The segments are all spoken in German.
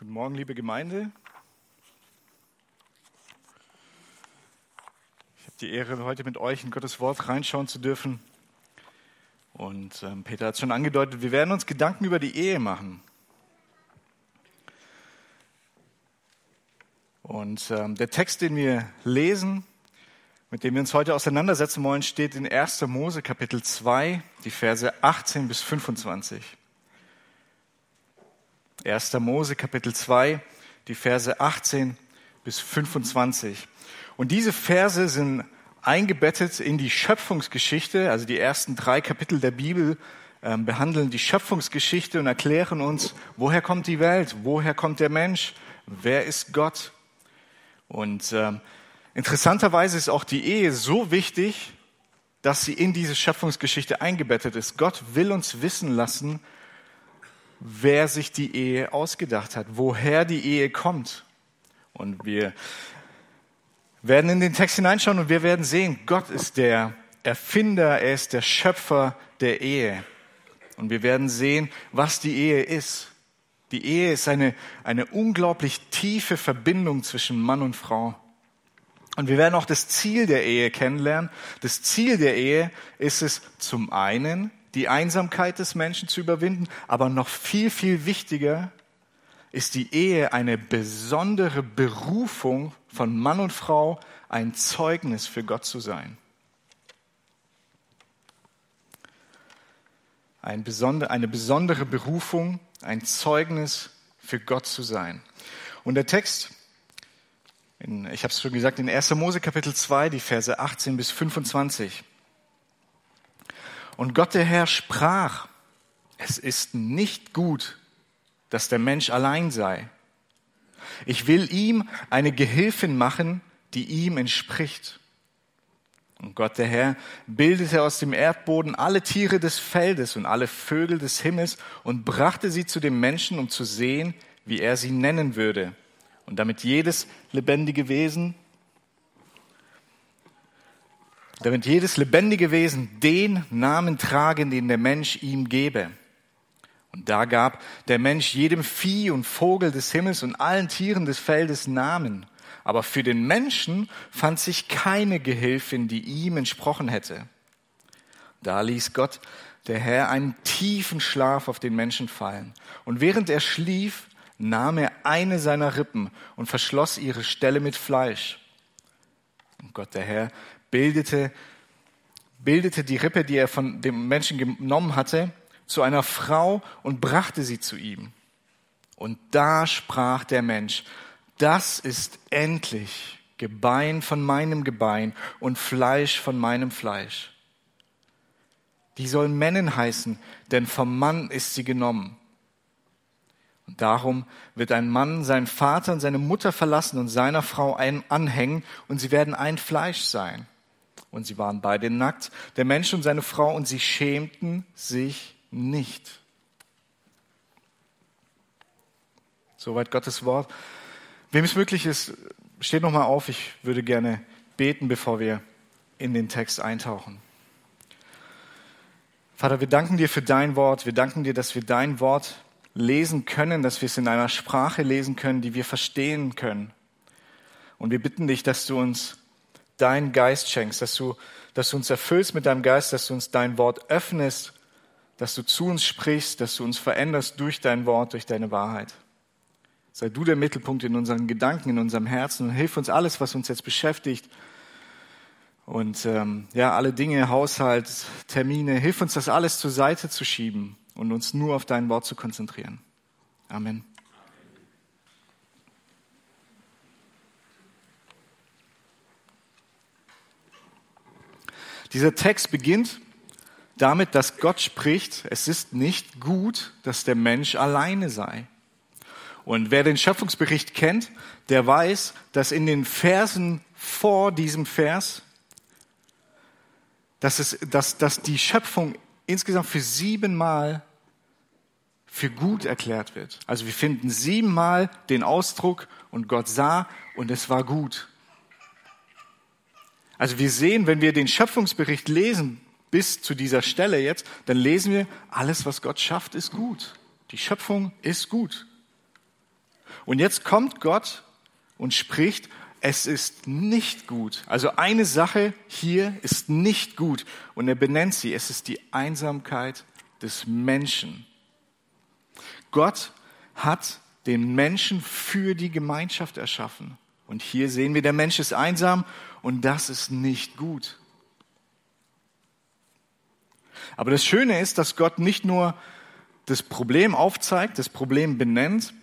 Guten Morgen, liebe Gemeinde. Ich habe die Ehre, heute mit euch in Gottes Wort reinschauen zu dürfen. Und ähm, Peter hat es schon angedeutet, wir werden uns Gedanken über die Ehe machen. Und ähm, der Text, den wir lesen, mit dem wir uns heute auseinandersetzen wollen, steht in 1. Mose Kapitel 2, die Verse 18 bis 25. 1. Mose Kapitel 2, die Verse 18 bis 25. Und diese Verse sind eingebettet in die Schöpfungsgeschichte, also die ersten drei Kapitel der Bibel äh, behandeln die Schöpfungsgeschichte und erklären uns, woher kommt die Welt, woher kommt der Mensch, wer ist Gott. Und äh, interessanterweise ist auch die Ehe so wichtig, dass sie in diese Schöpfungsgeschichte eingebettet ist. Gott will uns wissen lassen, wer sich die Ehe ausgedacht hat, woher die Ehe kommt. Und wir werden in den Text hineinschauen und wir werden sehen, Gott ist der Erfinder, er ist der Schöpfer der Ehe. Und wir werden sehen, was die Ehe ist. Die Ehe ist eine, eine unglaublich tiefe Verbindung zwischen Mann und Frau. Und wir werden auch das Ziel der Ehe kennenlernen. Das Ziel der Ehe ist es zum einen, die Einsamkeit des Menschen zu überwinden, aber noch viel, viel wichtiger ist die Ehe eine besondere Berufung von Mann und Frau, ein Zeugnis für Gott zu sein. Eine besondere Berufung, ein Zeugnis für Gott zu sein. Und der Text, in, ich habe es schon gesagt, in 1. Mose Kapitel 2, die Verse 18 bis 25. Und Gott der Herr sprach, es ist nicht gut, dass der Mensch allein sei. Ich will ihm eine Gehilfin machen, die ihm entspricht. Und Gott der Herr bildete aus dem Erdboden alle Tiere des Feldes und alle Vögel des Himmels und brachte sie zu dem Menschen, um zu sehen, wie er sie nennen würde. Und damit jedes lebendige Wesen damit jedes lebendige Wesen den Namen trage, den der Mensch ihm gebe. Und da gab der Mensch jedem Vieh und Vogel des Himmels und allen Tieren des Feldes Namen. Aber für den Menschen fand sich keine Gehilfin, die ihm entsprochen hätte. Da ließ Gott, der Herr, einen tiefen Schlaf auf den Menschen fallen. Und während er schlief, nahm er eine seiner Rippen und verschloss ihre Stelle mit Fleisch. Und Gott, der Herr, bildete, bildete die Rippe, die er von dem Menschen genommen hatte, zu einer Frau und brachte sie zu ihm. Und da sprach der Mensch, das ist endlich Gebein von meinem Gebein und Fleisch von meinem Fleisch. Die soll Männin heißen, denn vom Mann ist sie genommen. Und darum wird ein Mann seinen Vater und seine Mutter verlassen und seiner Frau anhängen und sie werden ein Fleisch sein und sie waren beide nackt, der Mensch und seine Frau, und sie schämten sich nicht. Soweit Gottes Wort. Wem es möglich ist, steht noch mal auf. Ich würde gerne beten, bevor wir in den Text eintauchen. Vater, wir danken dir für dein Wort. Wir danken dir, dass wir dein Wort lesen können, dass wir es in einer Sprache lesen können, die wir verstehen können. Und wir bitten dich, dass du uns deinen Geist schenkst, dass du, dass du uns erfüllst mit deinem Geist, dass du uns dein Wort öffnest, dass du zu uns sprichst, dass du uns veränderst durch dein Wort, durch deine Wahrheit. Sei du der Mittelpunkt in unseren Gedanken, in unserem Herzen und hilf uns alles, was uns jetzt beschäftigt. Und ähm, ja, alle Dinge, Haushalt, Termine, hilf uns das alles zur Seite zu schieben und uns nur auf dein Wort zu konzentrieren. Amen. Dieser Text beginnt damit, dass Gott spricht, es ist nicht gut, dass der Mensch alleine sei. Und wer den Schöpfungsbericht kennt, der weiß, dass in den Versen vor diesem Vers, dass, es, dass, dass die Schöpfung insgesamt für siebenmal für gut erklärt wird. Also wir finden siebenmal den Ausdruck und Gott sah und es war gut. Also wir sehen, wenn wir den Schöpfungsbericht lesen, bis zu dieser Stelle jetzt, dann lesen wir, alles, was Gott schafft, ist gut. Die Schöpfung ist gut. Und jetzt kommt Gott und spricht, es ist nicht gut. Also eine Sache hier ist nicht gut. Und er benennt sie. Es ist die Einsamkeit des Menschen. Gott hat den Menschen für die Gemeinschaft erschaffen. Und hier sehen wir, der Mensch ist einsam und das ist nicht gut. Aber das Schöne ist, dass Gott nicht nur das Problem aufzeigt, das Problem benennt,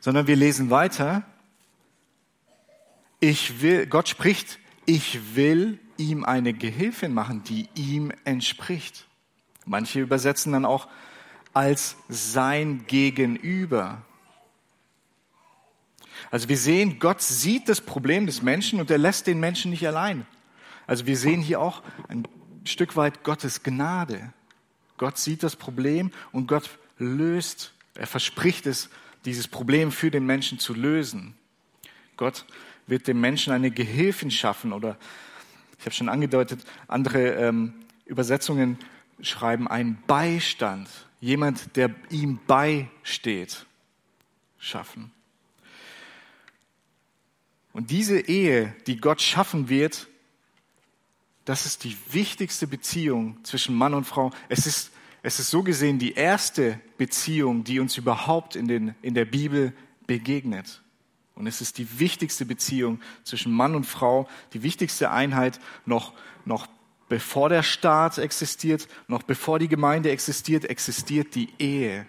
sondern wir lesen weiter. Ich will, Gott spricht, ich will ihm eine Gehilfin machen, die ihm entspricht. Manche übersetzen dann auch als sein Gegenüber. Also wir sehen, Gott sieht das Problem des Menschen und er lässt den Menschen nicht allein. Also wir sehen hier auch ein Stück weit Gottes Gnade. Gott sieht das Problem und Gott löst, er verspricht es, dieses Problem für den Menschen zu lösen. Gott wird dem Menschen eine Gehilfin schaffen oder ich habe schon angedeutet, andere ähm, Übersetzungen schreiben einen Beistand, jemand, der ihm beisteht, schaffen. Und diese Ehe, die Gott schaffen wird, das ist die wichtigste Beziehung zwischen Mann und Frau. Es ist, es ist so gesehen die erste Beziehung, die uns überhaupt in, den, in der Bibel begegnet. Und es ist die wichtigste Beziehung zwischen Mann und Frau, die wichtigste Einheit noch, noch bevor der Staat existiert, noch bevor die Gemeinde existiert, existiert die Ehe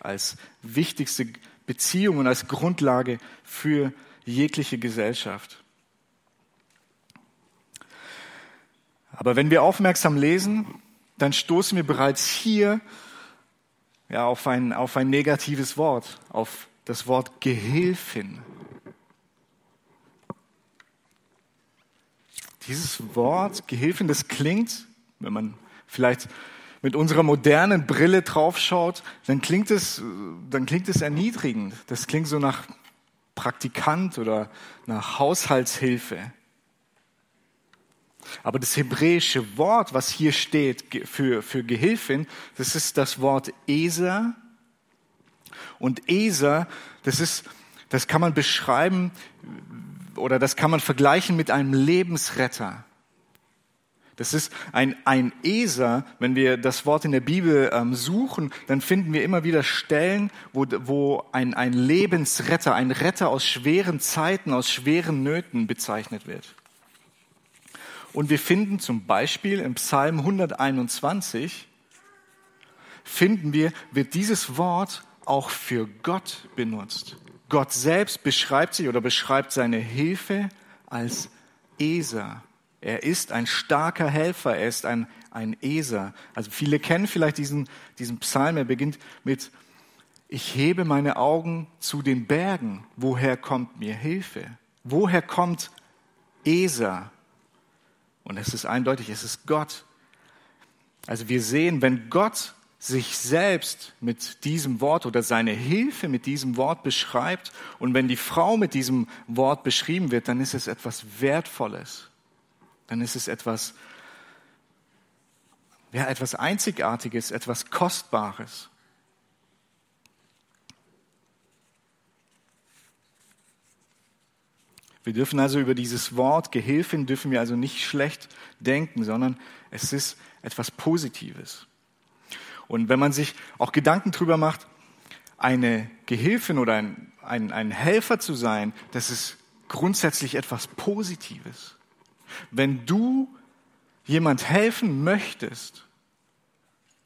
als wichtigste Beziehung und als Grundlage für jegliche Gesellschaft. Aber wenn wir aufmerksam lesen, dann stoßen wir bereits hier ja, auf, ein, auf ein negatives Wort, auf das Wort Gehilfin. Dieses Wort Gehilfin, das klingt, wenn man vielleicht mit unserer modernen Brille draufschaut, dann klingt es, dann klingt es erniedrigend. Das klingt so nach Praktikant oder nach Haushaltshilfe. Aber das hebräische Wort, was hier steht für, für Gehilfin, das ist das Wort Eser. Und Eser, das ist, das kann man beschreiben oder das kann man vergleichen mit einem Lebensretter. Das ist ein, ein Eser. Wenn wir das Wort in der Bibel ähm, suchen, dann finden wir immer wieder Stellen, wo, wo ein, ein Lebensretter, ein Retter aus schweren Zeiten, aus schweren Nöten bezeichnet wird. Und wir finden zum Beispiel im Psalm 121, finden wir, wird dieses Wort auch für Gott benutzt. Gott selbst beschreibt sich oder beschreibt seine Hilfe als Eser. Er ist ein starker Helfer, er ist ein, ein Eser. Also viele kennen vielleicht diesen, diesen Psalm, er beginnt mit, ich hebe meine Augen zu den Bergen, woher kommt mir Hilfe? Woher kommt Eser? Und es ist eindeutig, es ist Gott. Also wir sehen, wenn Gott sich selbst mit diesem Wort oder seine Hilfe mit diesem Wort beschreibt und wenn die Frau mit diesem Wort beschrieben wird, dann ist es etwas Wertvolles. Dann ist es etwas, ja, etwas Einzigartiges, etwas Kostbares. Wir dürfen also über dieses Wort Gehilfin dürfen wir also nicht schlecht denken, sondern es ist etwas Positives. Und wenn man sich auch Gedanken drüber macht, eine Gehilfin oder ein, ein, ein Helfer zu sein, das ist grundsätzlich etwas Positives. Wenn du jemand helfen möchtest,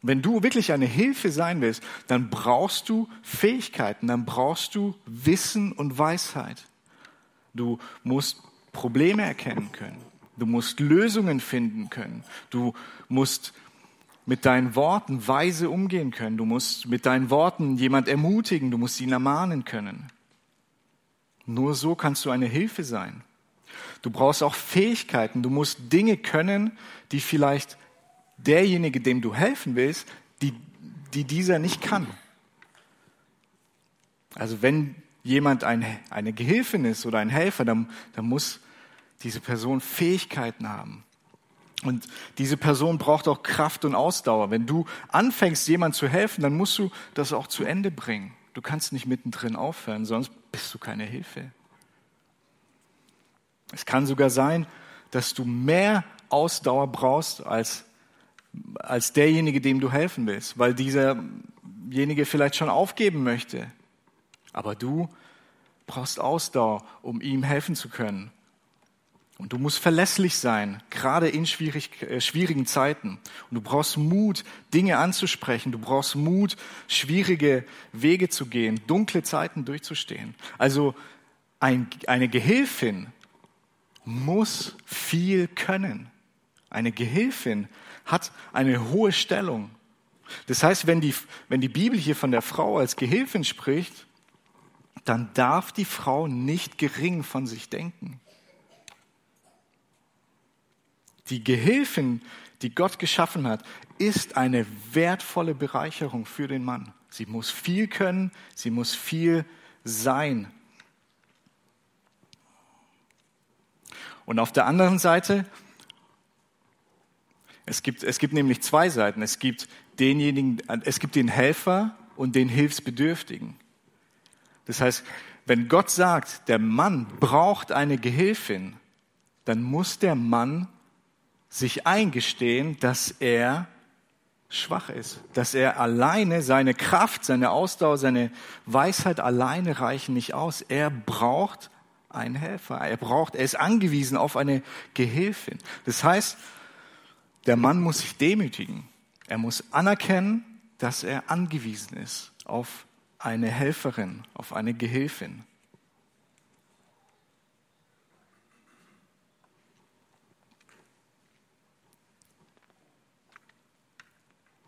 wenn du wirklich eine Hilfe sein willst, dann brauchst du Fähigkeiten, dann brauchst du Wissen und Weisheit. Du musst Probleme erkennen können. Du musst Lösungen finden können. Du musst mit deinen Worten weise umgehen können. Du musst mit deinen Worten jemand ermutigen. Du musst ihn ermahnen können. Nur so kannst du eine Hilfe sein. Du brauchst auch Fähigkeiten. Du musst Dinge können, die vielleicht derjenige, dem du helfen willst, die, die dieser nicht kann. Also wenn jemand ein, eine Gehilfin ist oder ein Helfer, dann, dann muss diese Person Fähigkeiten haben. Und diese Person braucht auch Kraft und Ausdauer. Wenn du anfängst, jemand zu helfen, dann musst du das auch zu Ende bringen. Du kannst nicht mittendrin aufhören, sonst bist du keine Hilfe. Es kann sogar sein, dass du mehr Ausdauer brauchst als, als derjenige, dem du helfen willst, weil dieserjenige vielleicht schon aufgeben möchte. Aber du brauchst Ausdauer, um ihm helfen zu können. Und du musst verlässlich sein, gerade in schwierig, äh, schwierigen Zeiten. Und du brauchst Mut, Dinge anzusprechen. Du brauchst Mut, schwierige Wege zu gehen, dunkle Zeiten durchzustehen. Also ein, eine Gehilfin muss viel können. Eine Gehilfin hat eine hohe Stellung. Das heißt, wenn die, wenn die Bibel hier von der Frau als Gehilfin spricht, dann darf die Frau nicht gering von sich denken. Die Gehilfin, die Gott geschaffen hat, ist eine wertvolle Bereicherung für den Mann. Sie muss viel können, sie muss viel sein. Und auf der anderen Seite, es gibt, es gibt nämlich zwei Seiten. Es gibt denjenigen, es gibt den Helfer und den Hilfsbedürftigen. Das heißt, wenn Gott sagt, der Mann braucht eine Gehilfin, dann muss der Mann sich eingestehen, dass er schwach ist, dass er alleine seine Kraft, seine Ausdauer, seine Weisheit alleine reichen nicht aus. Er braucht einen Helfer. Er braucht, er ist angewiesen auf eine Gehilfin. Das heißt, der Mann muss sich demütigen. Er muss anerkennen, dass er angewiesen ist auf eine Helferin, auf eine Gehilfin.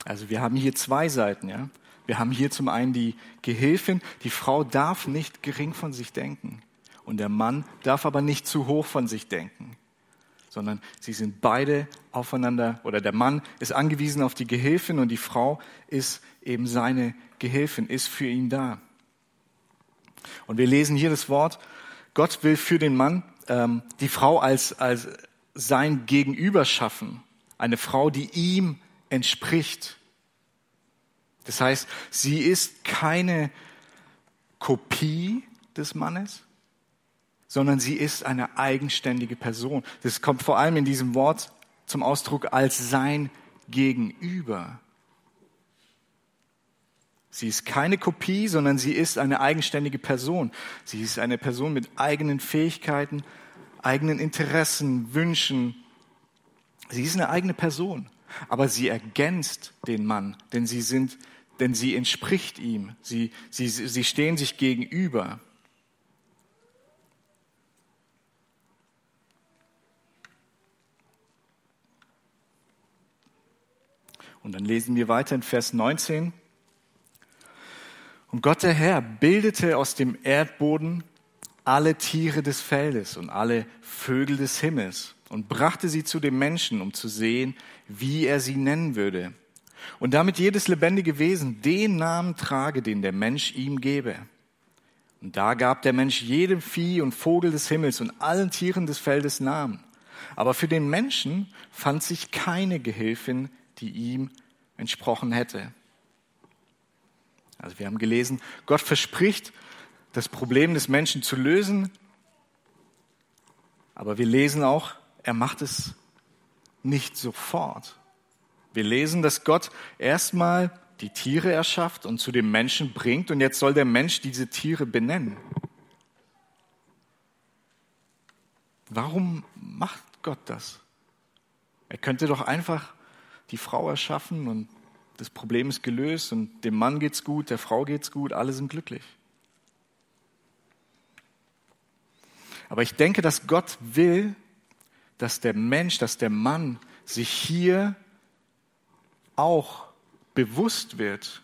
Also wir haben hier zwei Seiten, ja. Wir haben hier zum einen die Gehilfin. Die Frau darf nicht gering von sich denken. Und der Mann darf aber nicht zu hoch von sich denken. Sondern sie sind beide aufeinander, oder der Mann ist angewiesen auf die Gehilfin und die Frau ist eben seine Gehilfin, ist für ihn da. Und wir lesen hier das Wort, Gott will für den Mann ähm, die Frau als, als sein Gegenüber schaffen. Eine Frau, die ihm entspricht. Das heißt, sie ist keine Kopie des Mannes, sondern sie ist eine eigenständige Person. Das kommt vor allem in diesem Wort zum Ausdruck als sein Gegenüber. Sie ist keine Kopie, sondern sie ist eine eigenständige Person. Sie ist eine Person mit eigenen Fähigkeiten, eigenen Interessen, Wünschen. Sie ist eine eigene Person aber sie ergänzt den Mann, denn sie sind, denn sie entspricht ihm. Sie, sie, sie stehen sich gegenüber. Und dann lesen wir weiter in Vers 19. Und Gott der Herr bildete aus dem Erdboden alle Tiere des Feldes und alle Vögel des Himmels und brachte sie zu dem Menschen, um zu sehen, wie er sie nennen würde. Und damit jedes lebendige Wesen den Namen trage, den der Mensch ihm gebe. Und da gab der Mensch jedem Vieh und Vogel des Himmels und allen Tieren des Feldes Namen. Aber für den Menschen fand sich keine Gehilfin, die ihm entsprochen hätte. Also wir haben gelesen, Gott verspricht, das Problem des Menschen zu lösen. Aber wir lesen auch, er macht es nicht sofort. Wir lesen, dass Gott erstmal die Tiere erschafft und zu dem Menschen bringt und jetzt soll der Mensch diese Tiere benennen. Warum macht Gott das? Er könnte doch einfach die Frau erschaffen und das Problem ist gelöst und dem Mann geht's gut, der Frau geht's gut, alle sind glücklich. Aber ich denke, dass Gott will, dass der Mensch, dass der Mann sich hier auch bewusst wird,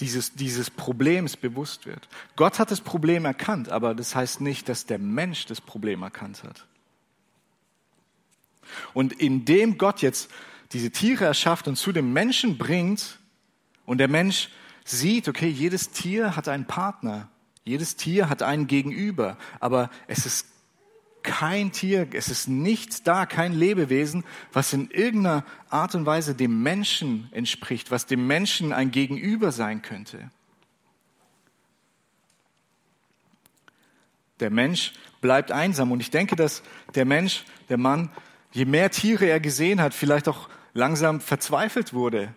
dieses, dieses Problems bewusst wird. Gott hat das Problem erkannt, aber das heißt nicht, dass der Mensch das Problem erkannt hat. Und indem Gott jetzt diese Tiere erschafft und zu dem Menschen bringt und der Mensch sieht, okay, jedes Tier hat einen Partner, jedes Tier hat einen Gegenüber, aber es ist kein Tier, es ist nichts da, kein Lebewesen, was in irgendeiner Art und Weise dem Menschen entspricht, was dem Menschen ein Gegenüber sein könnte. Der Mensch bleibt einsam und ich denke, dass der Mensch, der Mann, je mehr Tiere er gesehen hat, vielleicht auch langsam verzweifelt wurde,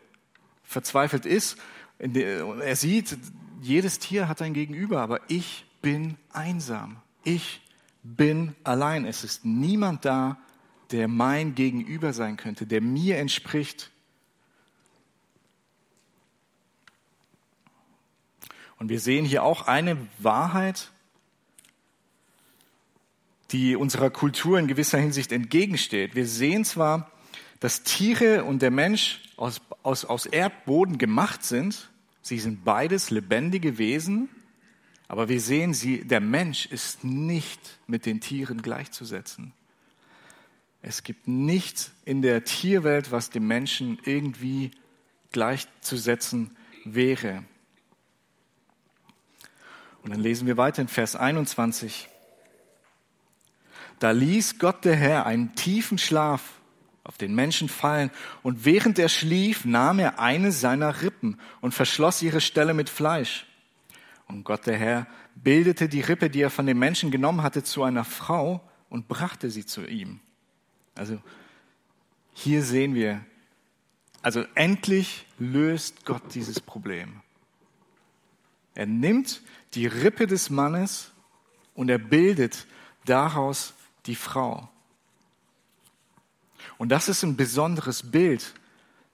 verzweifelt ist. Er sieht, jedes Tier hat ein Gegenüber, aber ich bin einsam. Ich bin allein. Es ist niemand da, der mein Gegenüber sein könnte, der mir entspricht. Und wir sehen hier auch eine Wahrheit, die unserer Kultur in gewisser Hinsicht entgegensteht. Wir sehen zwar, dass Tiere und der Mensch aus, aus, aus Erdboden gemacht sind, sie sind beides lebendige Wesen, aber wir sehen, sie, der Mensch ist nicht mit den Tieren gleichzusetzen. Es gibt nichts in der Tierwelt, was dem Menschen irgendwie gleichzusetzen wäre. Und dann lesen wir weiter in Vers 21. Da ließ Gott der Herr einen tiefen Schlaf auf den Menschen fallen, und während er schlief, nahm er eine seiner Rippen und verschloss ihre Stelle mit Fleisch. Und Gott der Herr bildete die Rippe, die er von dem Menschen genommen hatte, zu einer Frau und brachte sie zu ihm. Also hier sehen wir, also endlich löst Gott dieses Problem. Er nimmt die Rippe des Mannes und er bildet daraus die Frau. Und das ist ein besonderes Bild,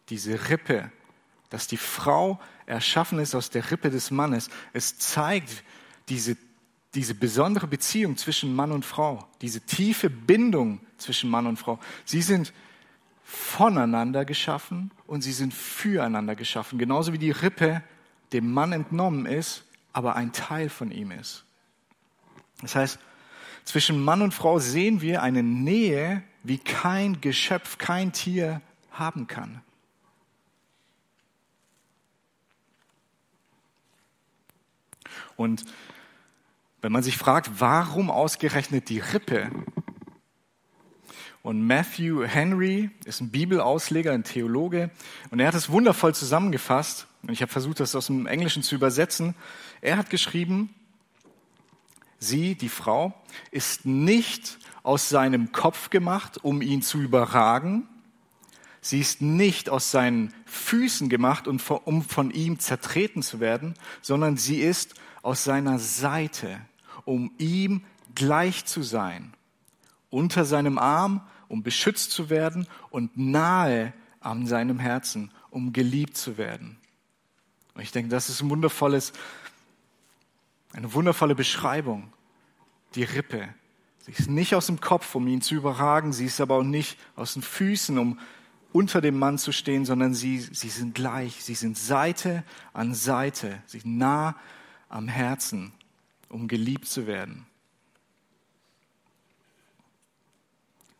diese Rippe, dass die Frau erschaffen ist aus der Rippe des Mannes. Es zeigt diese, diese besondere Beziehung zwischen Mann und Frau, diese tiefe Bindung zwischen Mann und Frau. Sie sind voneinander geschaffen und sie sind füreinander geschaffen, genauso wie die Rippe dem Mann entnommen ist, aber ein Teil von ihm ist. Das heißt, zwischen Mann und Frau sehen wir eine Nähe, wie kein Geschöpf, kein Tier haben kann. Und wenn man sich fragt, warum ausgerechnet die Rippe? Und Matthew Henry ist ein Bibelausleger, ein Theologe, und er hat es wundervoll zusammengefasst. Und ich habe versucht, das aus dem Englischen zu übersetzen. Er hat geschrieben, Sie, die Frau, ist nicht aus seinem Kopf gemacht, um ihn zu überragen. Sie ist nicht aus seinen Füßen gemacht, um von ihm zertreten zu werden, sondern sie ist aus seiner Seite, um ihm gleich zu sein, unter seinem Arm, um beschützt zu werden und nahe an seinem Herzen, um geliebt zu werden. Und ich denke, das ist ein wundervolles eine wundervolle Beschreibung. Die Rippe. Sie ist nicht aus dem Kopf, um ihn zu überragen. Sie ist aber auch nicht aus den Füßen, um unter dem Mann zu stehen, sondern sie, sie sind gleich. Sie sind Seite an Seite. Sie sind nah am Herzen, um geliebt zu werden.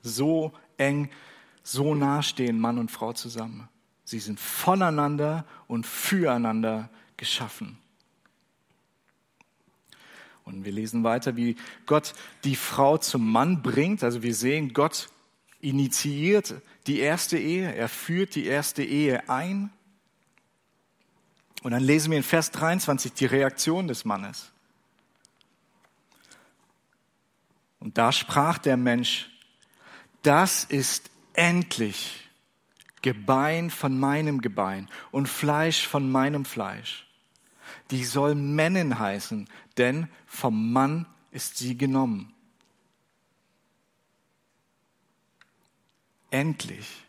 So eng, so nah stehen Mann und Frau zusammen. Sie sind voneinander und füreinander geschaffen. Und wir lesen weiter, wie Gott die Frau zum Mann bringt. Also wir sehen, Gott initiiert die erste Ehe, er führt die erste Ehe ein. Und dann lesen wir in Vers 23 die Reaktion des Mannes. Und da sprach der Mensch, das ist endlich Gebein von meinem Gebein und Fleisch von meinem Fleisch die soll Männin heißen, denn vom Mann ist sie genommen. Endlich.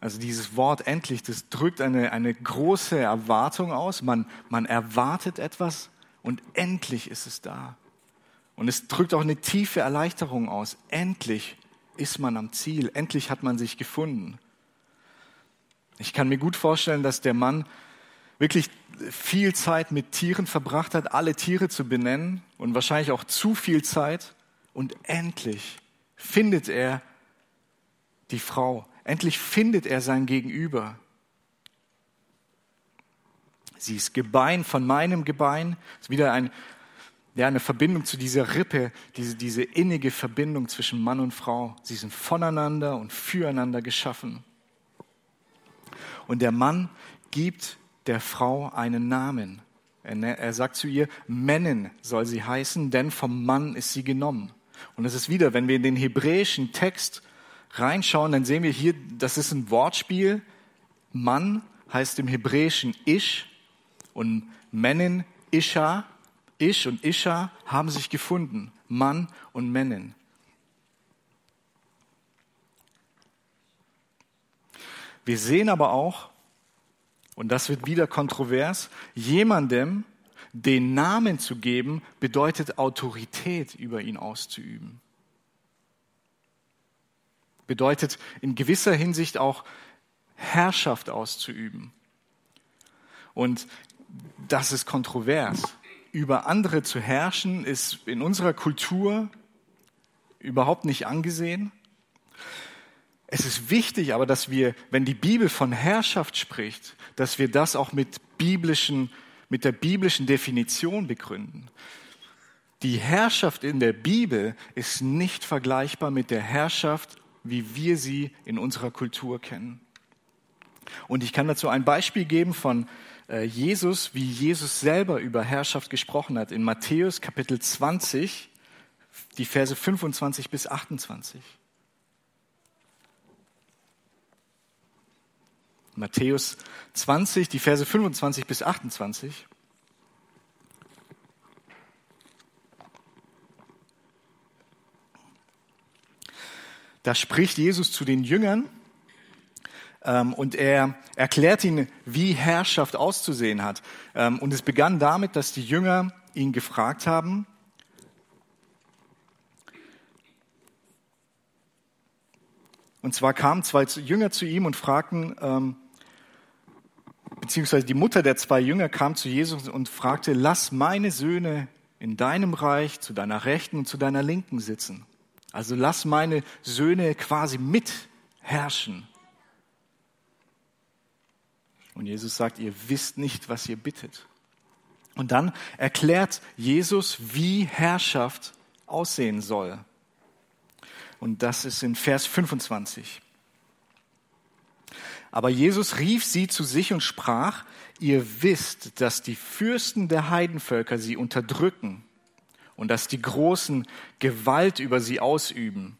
Also dieses Wort endlich, das drückt eine, eine große Erwartung aus. Man, man erwartet etwas und endlich ist es da. Und es drückt auch eine tiefe Erleichterung aus. Endlich ist man am Ziel. Endlich hat man sich gefunden. Ich kann mir gut vorstellen, dass der Mann wirklich viel Zeit mit Tieren verbracht hat, alle Tiere zu benennen und wahrscheinlich auch zu viel Zeit. Und endlich findet er die Frau. Endlich findet er sein Gegenüber. Sie ist Gebein von meinem Gebein. Das ist wieder ein, ja, eine Verbindung zu dieser Rippe, diese, diese innige Verbindung zwischen Mann und Frau. Sie sind voneinander und füreinander geschaffen. Und der Mann gibt der Frau einen Namen. Er, ne-, sagt zu ihr, Männin soll sie heißen, denn vom Mann ist sie genommen. Und es ist wieder, wenn wir in den hebräischen Text reinschauen, dann sehen wir hier, das ist ein Wortspiel. Mann heißt im Hebräischen Ish und Männin Isha. Ish und Isha haben sich gefunden. Mann und Männin. Wir sehen aber auch, und das wird wieder kontrovers, jemandem den Namen zu geben, bedeutet Autorität über ihn auszuüben. Bedeutet in gewisser Hinsicht auch Herrschaft auszuüben. Und das ist kontrovers. Über andere zu herrschen ist in unserer Kultur überhaupt nicht angesehen. Es ist wichtig aber, dass wir, wenn die Bibel von Herrschaft spricht, dass wir das auch mit biblischen, mit der biblischen Definition begründen. Die Herrschaft in der Bibel ist nicht vergleichbar mit der Herrschaft, wie wir sie in unserer Kultur kennen. Und ich kann dazu ein Beispiel geben von äh, Jesus, wie Jesus selber über Herrschaft gesprochen hat. In Matthäus Kapitel 20, die Verse 25 bis 28. Matthäus 20, die Verse 25 bis 28. Da spricht Jesus zu den Jüngern ähm, und er erklärt ihnen, wie Herrschaft auszusehen hat. Ähm, und es begann damit, dass die Jünger ihn gefragt haben, Und zwar kamen zwei Jünger zu ihm und fragten, ähm, beziehungsweise die Mutter der zwei Jünger kam zu Jesus und fragte, lass meine Söhne in deinem Reich zu deiner Rechten und zu deiner Linken sitzen. Also lass meine Söhne quasi mitherrschen. Und Jesus sagt, ihr wisst nicht, was ihr bittet. Und dann erklärt Jesus, wie Herrschaft aussehen soll. Und das ist in Vers 25. Aber Jesus rief sie zu sich und sprach, ihr wisst, dass die Fürsten der Heidenvölker sie unterdrücken und dass die Großen Gewalt über sie ausüben.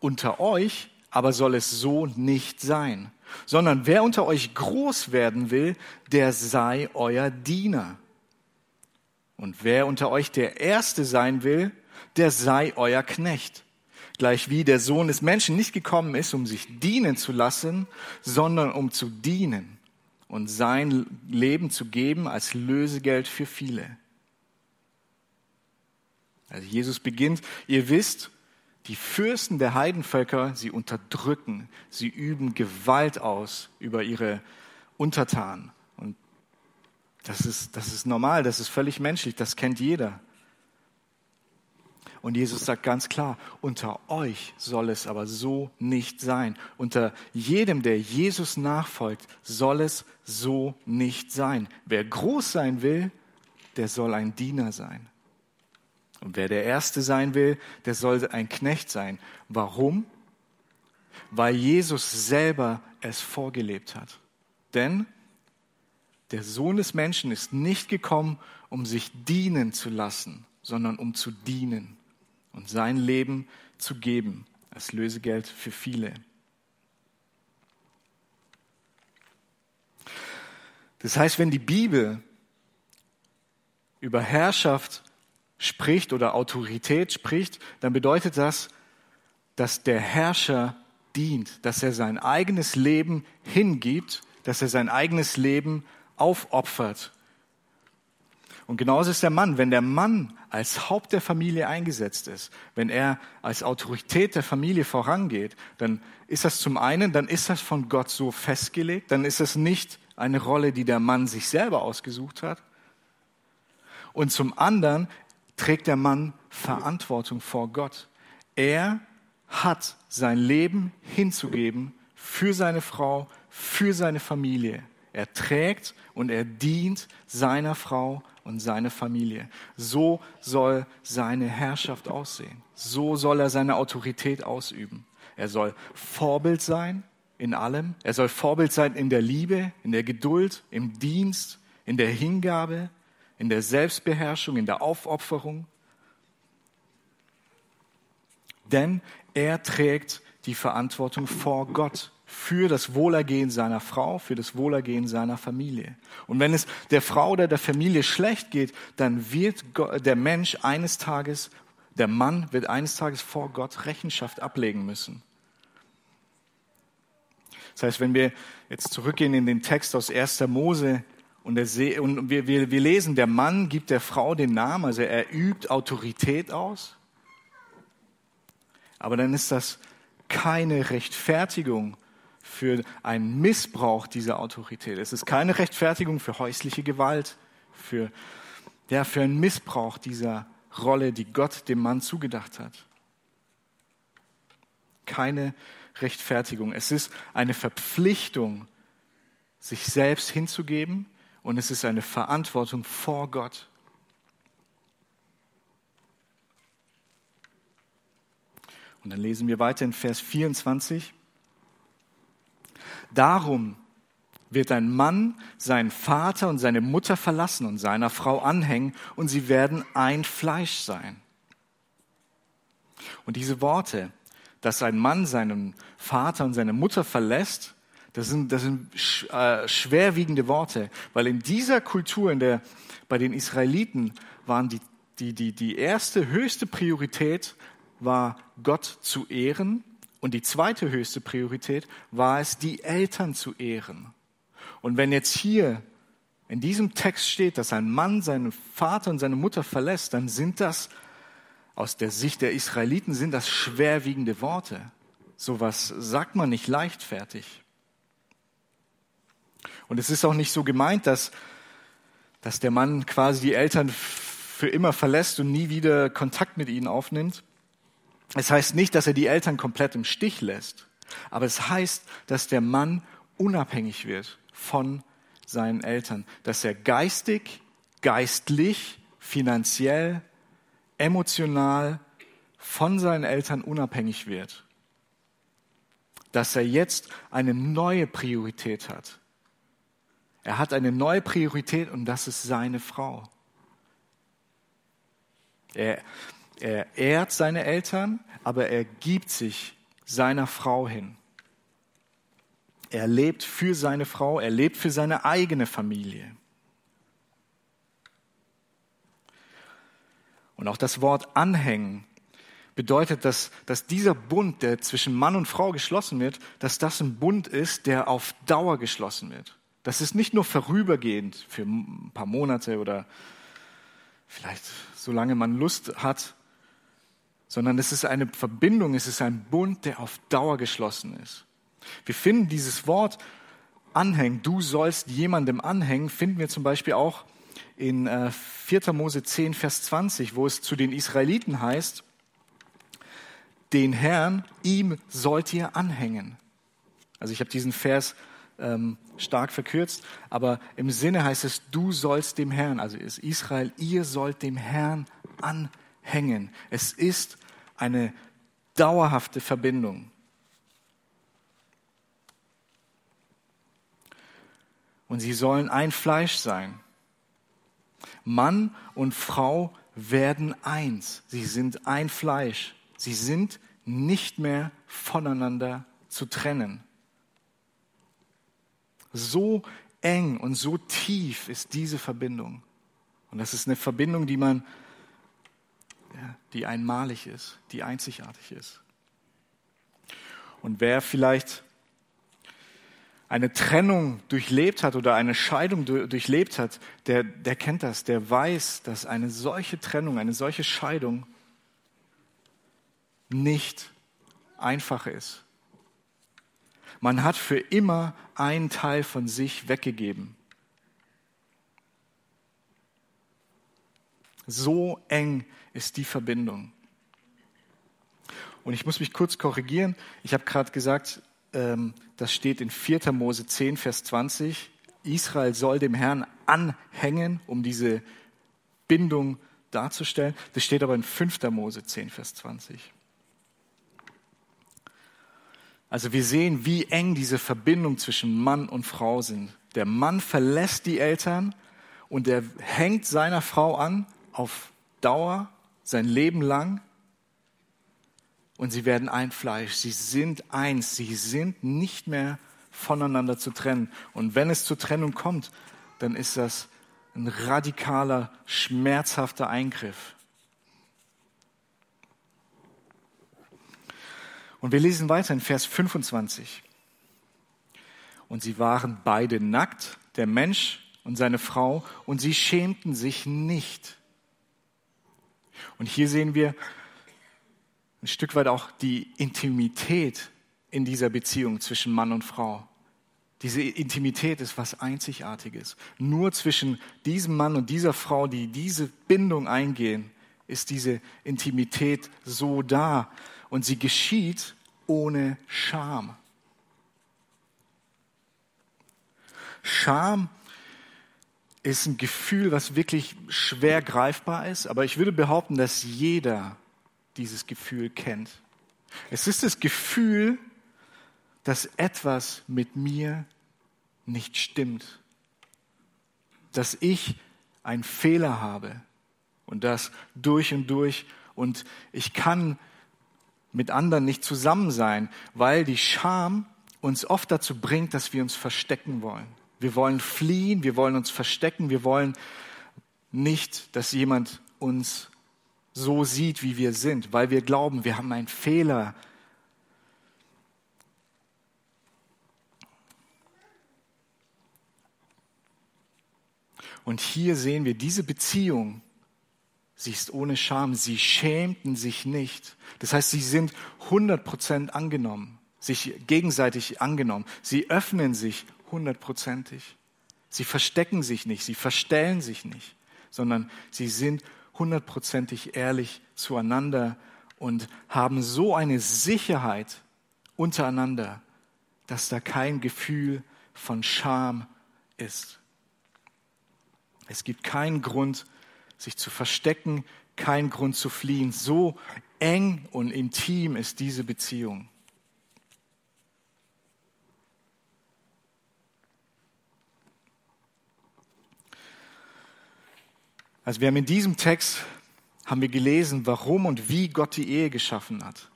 Unter euch aber soll es so nicht sein, sondern wer unter euch groß werden will, der sei euer Diener. Und wer unter euch der Erste sein will, der sei euer Knecht gleich wie der Sohn des Menschen nicht gekommen ist, um sich dienen zu lassen, sondern um zu dienen und sein Leben zu geben als Lösegeld für viele. Also Jesus beginnt, ihr wisst, die Fürsten der Heidenvölker, sie unterdrücken, sie üben Gewalt aus über ihre Untertanen. Und das ist, das ist normal, das ist völlig menschlich, das kennt jeder. Und Jesus sagt ganz klar, unter euch soll es aber so nicht sein. Unter jedem, der Jesus nachfolgt, soll es so nicht sein. Wer groß sein will, der soll ein Diener sein. Und wer der Erste sein will, der soll ein Knecht sein. Warum? Weil Jesus selber es vorgelebt hat. Denn der Sohn des Menschen ist nicht gekommen, um sich dienen zu lassen, sondern um zu dienen und sein Leben zu geben als Lösegeld für viele. Das heißt, wenn die Bibel über Herrschaft spricht oder Autorität spricht, dann bedeutet das, dass der Herrscher dient, dass er sein eigenes Leben hingibt, dass er sein eigenes Leben aufopfert und genauso ist der Mann. Wenn der Mann als Haupt der Familie eingesetzt ist, wenn er als Autorität der Familie vorangeht, dann ist das zum einen, dann ist das von Gott so festgelegt, dann ist das nicht eine Rolle, die der Mann sich selber ausgesucht hat. Und zum anderen trägt der Mann Verantwortung vor Gott. Er hat sein Leben hinzugeben für seine Frau, für seine Familie. Er trägt und er dient seiner Frau und seine Familie. So soll seine Herrschaft aussehen. So soll er seine Autorität ausüben. Er soll Vorbild sein in allem. Er soll Vorbild sein in der Liebe, in der Geduld, im Dienst, in der Hingabe, in der Selbstbeherrschung, in der Aufopferung. Denn er trägt die Verantwortung vor Gott für das Wohlergehen seiner Frau, für das Wohlergehen seiner Familie. Und wenn es der Frau oder der Familie schlecht geht, dann wird der Mensch eines Tages, der Mann wird eines Tages vor Gott Rechenschaft ablegen müssen. Das heißt, wenn wir jetzt zurückgehen in den Text aus 1. Mose und, und wir, wir, wir lesen, der Mann gibt der Frau den Namen, also er übt Autorität aus. Aber dann ist das keine Rechtfertigung für einen Missbrauch dieser Autorität. Es ist keine Rechtfertigung für häusliche Gewalt, für, ja, für einen Missbrauch dieser Rolle, die Gott dem Mann zugedacht hat. Keine Rechtfertigung. Es ist eine Verpflichtung, sich selbst hinzugeben und es ist eine Verantwortung vor Gott. Und dann lesen wir weiter in Vers 24. Darum wird ein Mann seinen Vater und seine Mutter verlassen und seiner Frau anhängen und sie werden ein Fleisch sein. Und diese Worte, dass ein Mann seinen Vater und seine Mutter verlässt, das sind, das sind äh, schwerwiegende Worte, weil in dieser Kultur, in der, bei den Israeliten, waren die, die, die, die erste, höchste Priorität war Gott zu ehren und die zweite höchste Priorität war es, die Eltern zu ehren. Und wenn jetzt hier in diesem Text steht, dass ein Mann seinen Vater und seine Mutter verlässt, dann sind das aus der Sicht der Israeliten sind das schwerwiegende Worte. Sowas sagt man nicht leichtfertig. Und es ist auch nicht so gemeint, dass, dass der Mann quasi die Eltern für immer verlässt und nie wieder Kontakt mit ihnen aufnimmt, es heißt nicht, dass er die Eltern komplett im Stich lässt, aber es heißt, dass der Mann unabhängig wird von seinen Eltern, dass er geistig, geistlich, finanziell, emotional von seinen Eltern unabhängig wird. Dass er jetzt eine neue Priorität hat. Er hat eine neue Priorität und das ist seine Frau. Er, er ehrt seine Eltern, aber er gibt sich seiner Frau hin. Er lebt für seine Frau, er lebt für seine eigene Familie. Und auch das Wort anhängen bedeutet, dass, dass dieser Bund, der zwischen Mann und Frau geschlossen wird, dass das ein Bund ist, der auf Dauer geschlossen wird. Das ist nicht nur vorübergehend für ein paar Monate oder vielleicht solange man Lust hat, sondern es ist eine Verbindung, es ist ein Bund, der auf Dauer geschlossen ist. Wir finden dieses Wort anhängen, du sollst jemandem anhängen, finden wir zum Beispiel auch in 4. Äh, Mose 10, Vers 20, wo es zu den Israeliten heißt, den Herrn, ihm sollt ihr anhängen. Also ich habe diesen Vers ähm, stark verkürzt, aber im Sinne heißt es, du sollst dem Herrn, also ist Israel, ihr sollt dem Herrn anhängen. Es ist eine dauerhafte Verbindung. Und sie sollen ein Fleisch sein. Mann und Frau werden eins. Sie sind ein Fleisch. Sie sind nicht mehr voneinander zu trennen. So eng und so tief ist diese Verbindung. Und das ist eine Verbindung, die man die einmalig ist, die einzigartig ist. Und wer vielleicht eine Trennung durchlebt hat oder eine Scheidung durchlebt hat, der, der kennt das, der weiß, dass eine solche Trennung, eine solche Scheidung nicht einfach ist. Man hat für immer einen Teil von sich weggegeben. So eng ist die Verbindung. Und ich muss mich kurz korrigieren. Ich habe gerade gesagt, ähm, das steht in 4. Mose 10, Vers 20. Israel soll dem Herrn anhängen, um diese Bindung darzustellen. Das steht aber in 5. Mose 10, Vers 20. Also wir sehen, wie eng diese Verbindung zwischen Mann und Frau sind. Der Mann verlässt die Eltern, und er hängt seiner Frau an auf Dauer, sein Leben lang und sie werden ein Fleisch. Sie sind eins. Sie sind nicht mehr voneinander zu trennen. Und wenn es zur Trennung kommt, dann ist das ein radikaler, schmerzhafter Eingriff. Und wir lesen weiter in Vers 25. Und sie waren beide nackt, der Mensch und seine Frau, und sie schämten sich nicht. Und hier sehen wir ein Stück weit auch die Intimität in dieser Beziehung zwischen Mann und Frau. Diese Intimität ist was Einzigartiges. Nur zwischen diesem Mann und dieser Frau, die diese Bindung eingehen, ist diese Intimität so da. Und sie geschieht ohne Scham. Scham ist ein Gefühl, was wirklich schwer greifbar ist, aber ich würde behaupten, dass jeder dieses Gefühl kennt. Es ist das Gefühl, dass etwas mit mir nicht stimmt, dass ich einen Fehler habe und das durch und durch und ich kann mit anderen nicht zusammen sein, weil die Scham uns oft dazu bringt, dass wir uns verstecken wollen. Wir wollen fliehen, wir wollen uns verstecken, wir wollen nicht, dass jemand uns so sieht, wie wir sind, weil wir glauben, wir haben einen Fehler. Und hier sehen wir diese Beziehung, sie ist ohne Scham, sie schämten sich nicht. Das heißt, sie sind 100% angenommen, sich gegenseitig angenommen. Sie öffnen sich hundertprozentig. Sie verstecken sich nicht, sie verstellen sich nicht, sondern sie sind hundertprozentig ehrlich zueinander und haben so eine Sicherheit untereinander, dass da kein Gefühl von Scham ist. Es gibt keinen Grund, sich zu verstecken, keinen Grund zu fliehen. So eng und intim ist diese Beziehung. Also wir haben in diesem Text haben wir gelesen, warum und wie Gott die Ehe geschaffen hat.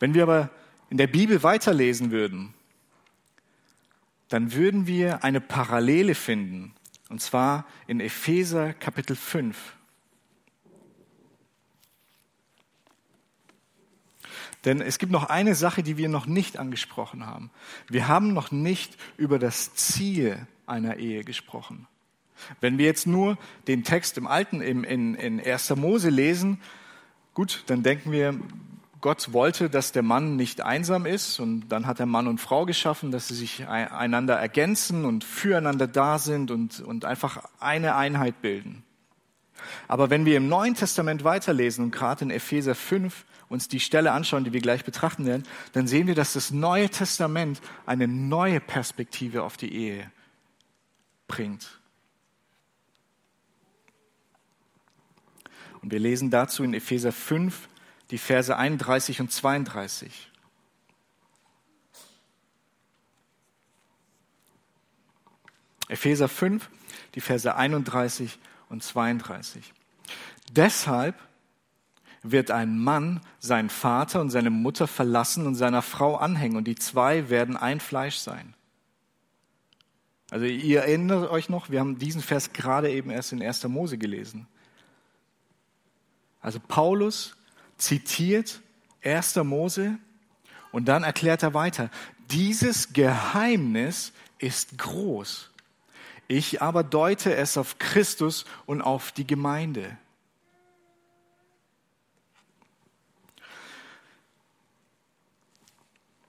Wenn wir aber in der Bibel weiterlesen würden, dann würden wir eine Parallele finden, und zwar in Epheser Kapitel 5. Denn es gibt noch eine Sache, die wir noch nicht angesprochen haben. Wir haben noch nicht über das Ziel einer Ehe gesprochen. Wenn wir jetzt nur den Text im Alten, im, in, in 1. Mose lesen, gut, dann denken wir, Gott wollte, dass der Mann nicht einsam ist und dann hat er Mann und Frau geschaffen, dass sie sich einander ergänzen und füreinander da sind und, und einfach eine Einheit bilden. Aber wenn wir im Neuen Testament weiterlesen und gerade in Epheser 5 uns die Stelle anschauen, die wir gleich betrachten werden, dann sehen wir, dass das Neue Testament eine neue Perspektive auf die Ehe bringt. Und wir lesen dazu in Epheser 5 die Verse 31 und 32. Epheser 5, die Verse 31 und 32. Deshalb wird ein Mann seinen Vater und seine Mutter verlassen und seiner Frau anhängen und die zwei werden ein Fleisch sein. Also ihr erinnert euch noch, wir haben diesen Vers gerade eben erst in 1. Mose gelesen. Also Paulus zitiert 1. Mose und dann erklärt er weiter, dieses Geheimnis ist groß. Ich aber deute es auf Christus und auf die Gemeinde.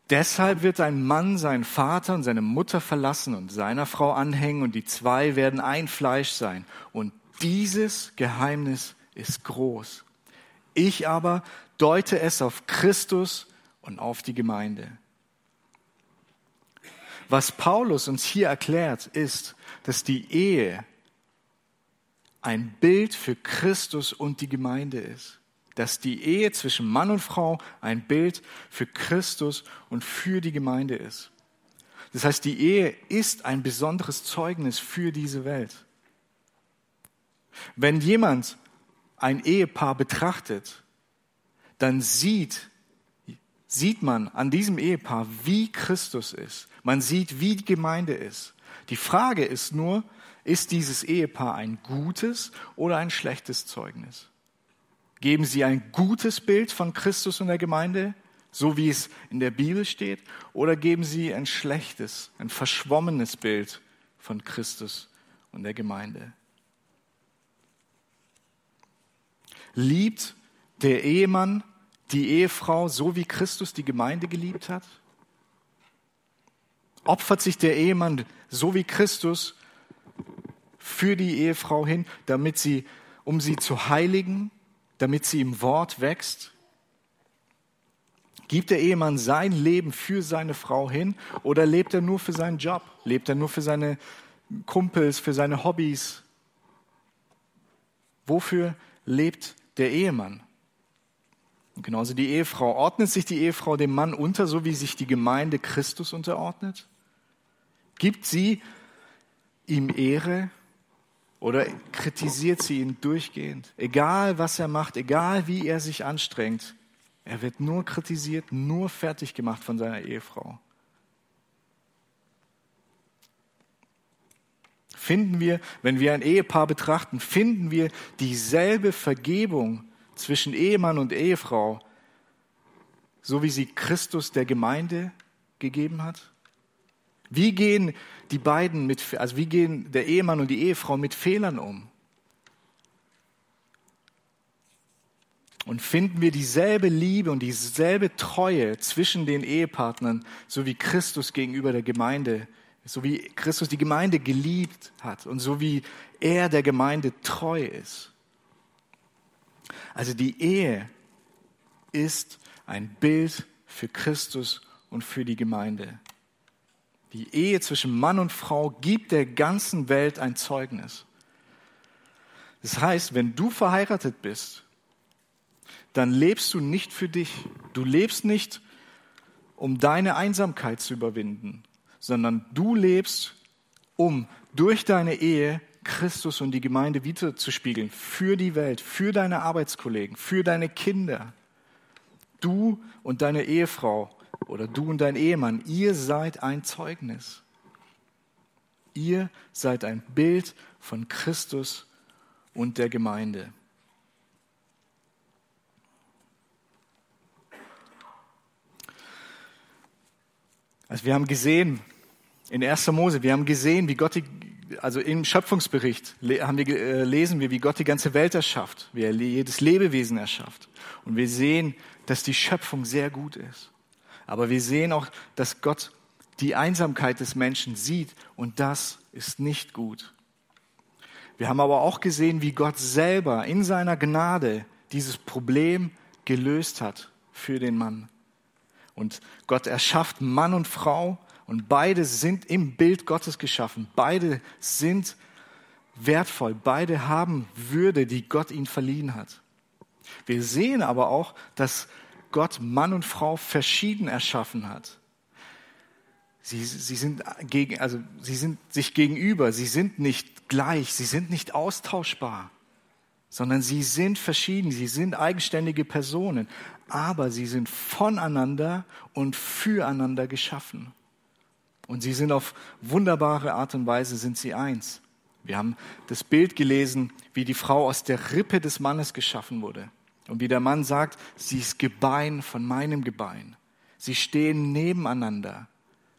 Deshalb wird ein Mann seinen Vater und seine Mutter verlassen und seiner Frau anhängen und die zwei werden ein Fleisch sein. Und dieses Geheimnis ist groß. Ich aber deute es auf Christus und auf die Gemeinde. Was Paulus uns hier erklärt, ist, dass die Ehe ein Bild für Christus und die Gemeinde ist. Dass die Ehe zwischen Mann und Frau ein Bild für Christus und für die Gemeinde ist. Das heißt, die Ehe ist ein besonderes Zeugnis für diese Welt. Wenn jemand ein Ehepaar betrachtet, dann sieht, sieht man an diesem Ehepaar, wie Christus ist. Man sieht, wie die Gemeinde ist. Die Frage ist nur, ist dieses Ehepaar ein gutes oder ein schlechtes Zeugnis? Geben sie ein gutes Bild von Christus und der Gemeinde, so wie es in der Bibel steht, oder geben sie ein schlechtes, ein verschwommenes Bild von Christus und der Gemeinde? Liebt der Ehemann die Ehefrau so, wie Christus die Gemeinde geliebt hat? Opfert sich der Ehemann so wie Christus für die Ehefrau hin, damit sie, um sie zu heiligen, damit sie im Wort wächst? Gibt der Ehemann sein Leben für seine Frau hin oder lebt er nur für seinen Job? Lebt er nur für seine Kumpels, für seine Hobbys? Wofür lebt der Ehemann? Und genauso die Ehefrau. Ordnet sich die Ehefrau dem Mann unter, so wie sich die Gemeinde Christus unterordnet? Gibt sie ihm Ehre oder kritisiert sie ihn durchgehend? Egal, was er macht, egal, wie er sich anstrengt, er wird nur kritisiert, nur fertig gemacht von seiner Ehefrau. Finden wir, wenn wir ein Ehepaar betrachten, finden wir dieselbe Vergebung zwischen Ehemann und Ehefrau, so wie sie Christus der Gemeinde gegeben hat? Wie gehen die beiden mit, also wie gehen der Ehemann und die Ehefrau mit Fehlern um? Und finden wir dieselbe Liebe und dieselbe Treue zwischen den Ehepartnern, so wie Christus gegenüber der Gemeinde, so wie Christus die Gemeinde geliebt hat und so wie er der Gemeinde treu ist. Also die Ehe ist ein Bild für Christus und für die Gemeinde. Die Ehe zwischen Mann und Frau gibt der ganzen Welt ein Zeugnis. Das heißt, wenn du verheiratet bist, dann lebst du nicht für dich. Du lebst nicht, um deine Einsamkeit zu überwinden, sondern du lebst, um durch deine Ehe Christus und die Gemeinde wiederzuspiegeln, für die Welt, für deine Arbeitskollegen, für deine Kinder. Du und deine Ehefrau oder du und dein Ehemann, ihr seid ein Zeugnis. Ihr seid ein Bild von Christus und der Gemeinde. Also wir haben gesehen in 1. Mose, wir haben gesehen, wie Gott die, also im Schöpfungsbericht haben wir, äh, lesen wir, wie Gott die ganze Welt erschafft, wie er jedes Lebewesen erschafft. Und wir sehen, dass die Schöpfung sehr gut ist. Aber wir sehen auch, dass Gott die Einsamkeit des Menschen sieht und das ist nicht gut. Wir haben aber auch gesehen, wie Gott selber in seiner Gnade dieses Problem gelöst hat für den Mann. Und Gott erschafft Mann und Frau und beide sind im Bild Gottes geschaffen. Beide sind wertvoll. Beide haben Würde, die Gott ihnen verliehen hat. Wir sehen aber auch, dass Gott Mann und Frau verschieden erschaffen hat. Sie, sie, sind gegen, also sie sind sich gegenüber, sie sind nicht gleich, sie sind nicht austauschbar, sondern sie sind verschieden, sie sind eigenständige Personen, aber sie sind voneinander und füreinander geschaffen. Und sie sind auf wunderbare Art und Weise sind sie eins. Wir haben das Bild gelesen, wie die Frau aus der Rippe des Mannes geschaffen wurde. Und wie der Mann sagt, sie ist Gebein von meinem Gebein. Sie stehen nebeneinander,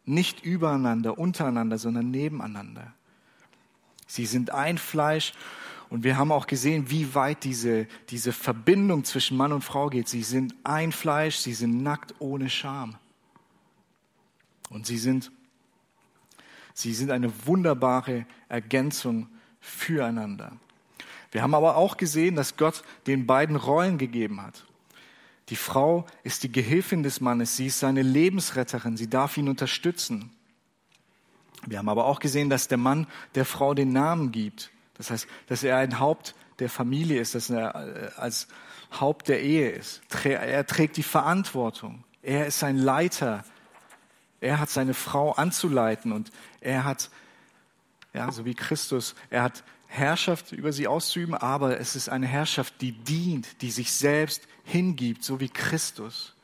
nicht übereinander, untereinander, sondern nebeneinander. Sie sind ein Fleisch und wir haben auch gesehen, wie weit diese, diese Verbindung zwischen Mann und Frau geht. Sie sind ein Fleisch, sie sind nackt ohne Scham. Und sie sind, sie sind eine wunderbare Ergänzung füreinander. Wir haben aber auch gesehen, dass Gott den beiden Rollen gegeben hat. Die Frau ist die Gehilfin des Mannes, sie ist seine Lebensretterin, sie darf ihn unterstützen. Wir haben aber auch gesehen, dass der Mann der Frau den Namen gibt. Das heißt, dass er ein Haupt der Familie ist, dass er äh, als Haupt der Ehe ist. Er trägt die Verantwortung. Er ist ein Leiter. Er hat seine Frau anzuleiten und er hat ja, so wie Christus. Er hat Herrschaft über sie auszuüben, aber es ist eine Herrschaft, die dient, die sich selbst hingibt, so wie Christus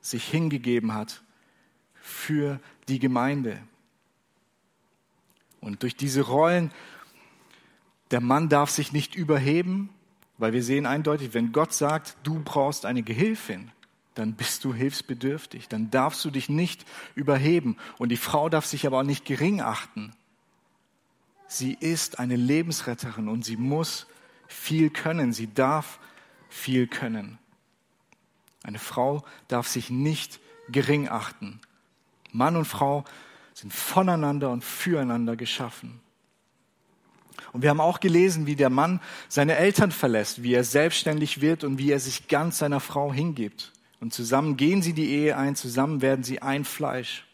sich hingegeben hat für die Gemeinde. Und durch diese Rollen, der Mann darf sich nicht überheben, weil wir sehen eindeutig, wenn Gott sagt, du brauchst eine Gehilfin, dann bist du hilfsbedürftig, dann darfst du dich nicht überheben. Und die Frau darf sich aber auch nicht gering achten. Sie ist eine Lebensretterin und sie muss viel können, sie darf viel können. Eine Frau darf sich nicht gering achten. Mann und Frau sind voneinander und füreinander geschaffen. Und wir haben auch gelesen, wie der Mann seine Eltern verlässt, wie er selbstständig wird und wie er sich ganz seiner Frau hingibt. Und zusammen gehen sie die Ehe ein, zusammen werden sie ein Fleisch.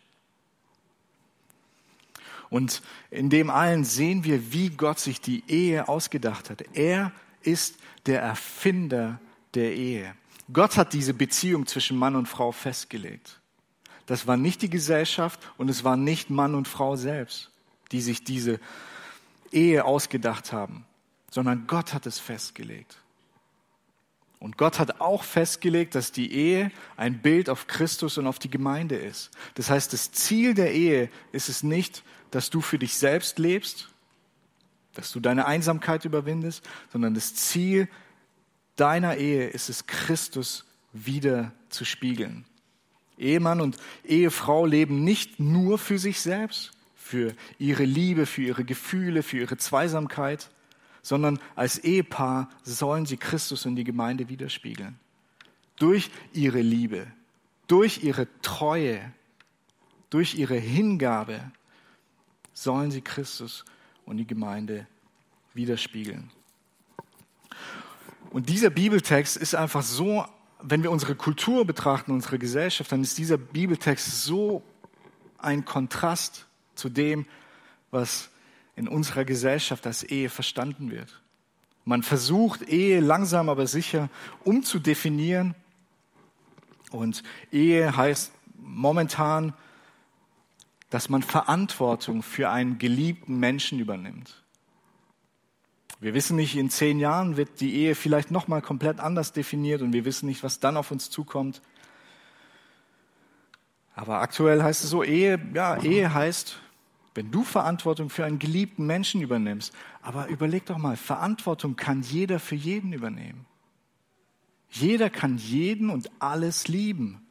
Und in dem allen sehen wir, wie Gott sich die Ehe ausgedacht hat. Er ist der Erfinder der Ehe. Gott hat diese Beziehung zwischen Mann und Frau festgelegt. Das war nicht die Gesellschaft und es war nicht Mann und Frau selbst, die sich diese Ehe ausgedacht haben, sondern Gott hat es festgelegt. Und Gott hat auch festgelegt, dass die Ehe ein Bild auf Christus und auf die Gemeinde ist. Das heißt, das Ziel der Ehe ist es nicht, dass du für dich selbst lebst, dass du deine Einsamkeit überwindest, sondern das Ziel deiner Ehe ist es, Christus wieder zu spiegeln. Ehemann und Ehefrau leben nicht nur für sich selbst, für ihre Liebe, für ihre Gefühle, für ihre Zweisamkeit, sondern als Ehepaar sollen sie Christus und die Gemeinde widerspiegeln. Durch ihre Liebe, durch ihre Treue, durch ihre Hingabe sollen sie Christus und die Gemeinde widerspiegeln. Und dieser Bibeltext ist einfach so, wenn wir unsere Kultur betrachten, unsere Gesellschaft, dann ist dieser Bibeltext so ein Kontrast zu dem, was in unserer Gesellschaft als Ehe verstanden wird. Man versucht, Ehe langsam aber sicher umzudefinieren. Und Ehe heißt momentan, dass man Verantwortung für einen geliebten Menschen übernimmt. Wir wissen nicht, in zehn Jahren wird die Ehe vielleicht nochmal komplett anders definiert und wir wissen nicht, was dann auf uns zukommt. Aber aktuell heißt es so, Ehe, ja, Ehe heißt, wenn du Verantwortung für einen geliebten Menschen übernimmst, aber überleg doch mal, Verantwortung kann jeder für jeden übernehmen. Jeder kann jeden und alles lieben.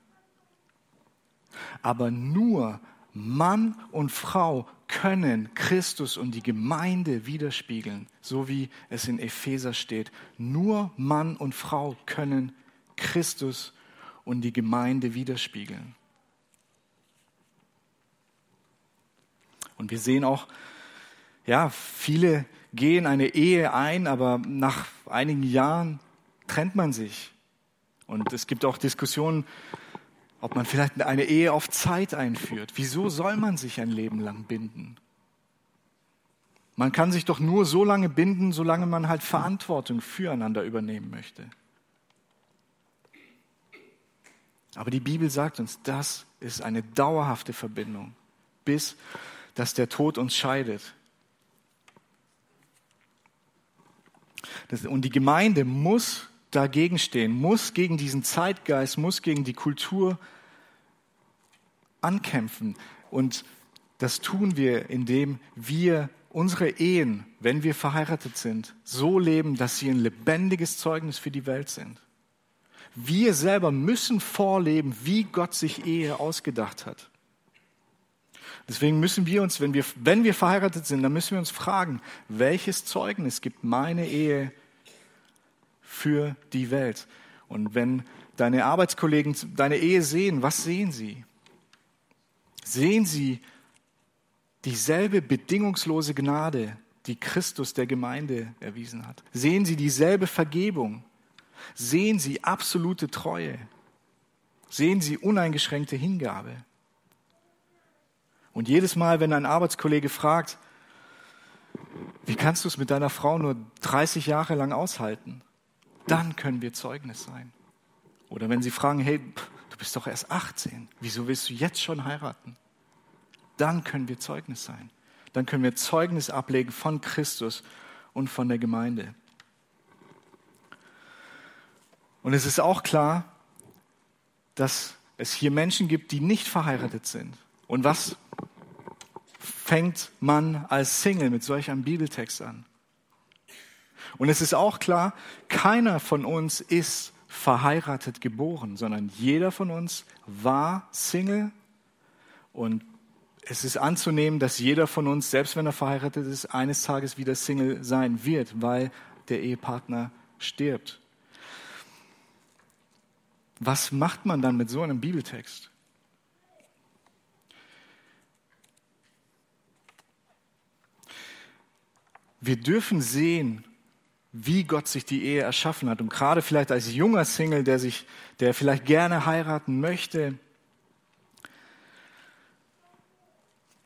Aber nur Mann und Frau können Christus und die Gemeinde widerspiegeln, so wie es in Epheser steht. Nur Mann und Frau können Christus und die Gemeinde widerspiegeln. Und wir sehen auch, ja, viele gehen eine Ehe ein, aber nach einigen Jahren trennt man sich. Und es gibt auch Diskussionen, ob man vielleicht eine Ehe auf Zeit einführt. Wieso soll man sich ein Leben lang binden? Man kann sich doch nur so lange binden, solange man halt Verantwortung füreinander übernehmen möchte. Aber die Bibel sagt uns, das ist eine dauerhafte Verbindung, bis dass der Tod uns scheidet. und die Gemeinde muss dagegen stehen, muss gegen diesen Zeitgeist, muss gegen die Kultur ankämpfen. Und das tun wir, indem wir unsere Ehen, wenn wir verheiratet sind, so leben, dass sie ein lebendiges Zeugnis für die Welt sind. Wir selber müssen vorleben, wie Gott sich Ehe ausgedacht hat. Deswegen müssen wir uns, wenn wir, wenn wir verheiratet sind, dann müssen wir uns fragen, welches Zeugnis gibt meine Ehe für die Welt? Und wenn deine Arbeitskollegen deine Ehe sehen, was sehen sie? Sehen sie dieselbe bedingungslose Gnade, die Christus der Gemeinde erwiesen hat? Sehen sie dieselbe Vergebung? Sehen sie absolute Treue? Sehen sie uneingeschränkte Hingabe? Und jedes Mal, wenn ein Arbeitskollege fragt, wie kannst du es mit deiner Frau nur 30 Jahre lang aushalten? Dann können wir Zeugnis sein. Oder wenn sie fragen, hey, du bist doch erst 18, wieso willst du jetzt schon heiraten? Dann können wir Zeugnis sein. dann können wir Zeugnis ablegen von Christus und von der Gemeinde. Und es ist auch klar, dass es hier Menschen gibt, die nicht verheiratet sind. Und was fängt man als Single mit solch einem Bibeltext an? Und es ist auch klar, keiner von uns ist verheiratet geboren, sondern jeder von uns war Single und es ist anzunehmen, dass jeder von uns, selbst wenn er verheiratet ist, eines Tages wieder Single sein wird, weil der Ehepartner stirbt. Was macht man dann mit so einem Bibeltext? Wir dürfen sehen, wie Gott sich die Ehe erschaffen hat. Und gerade vielleicht als junger Single, der sich, der vielleicht gerne heiraten möchte,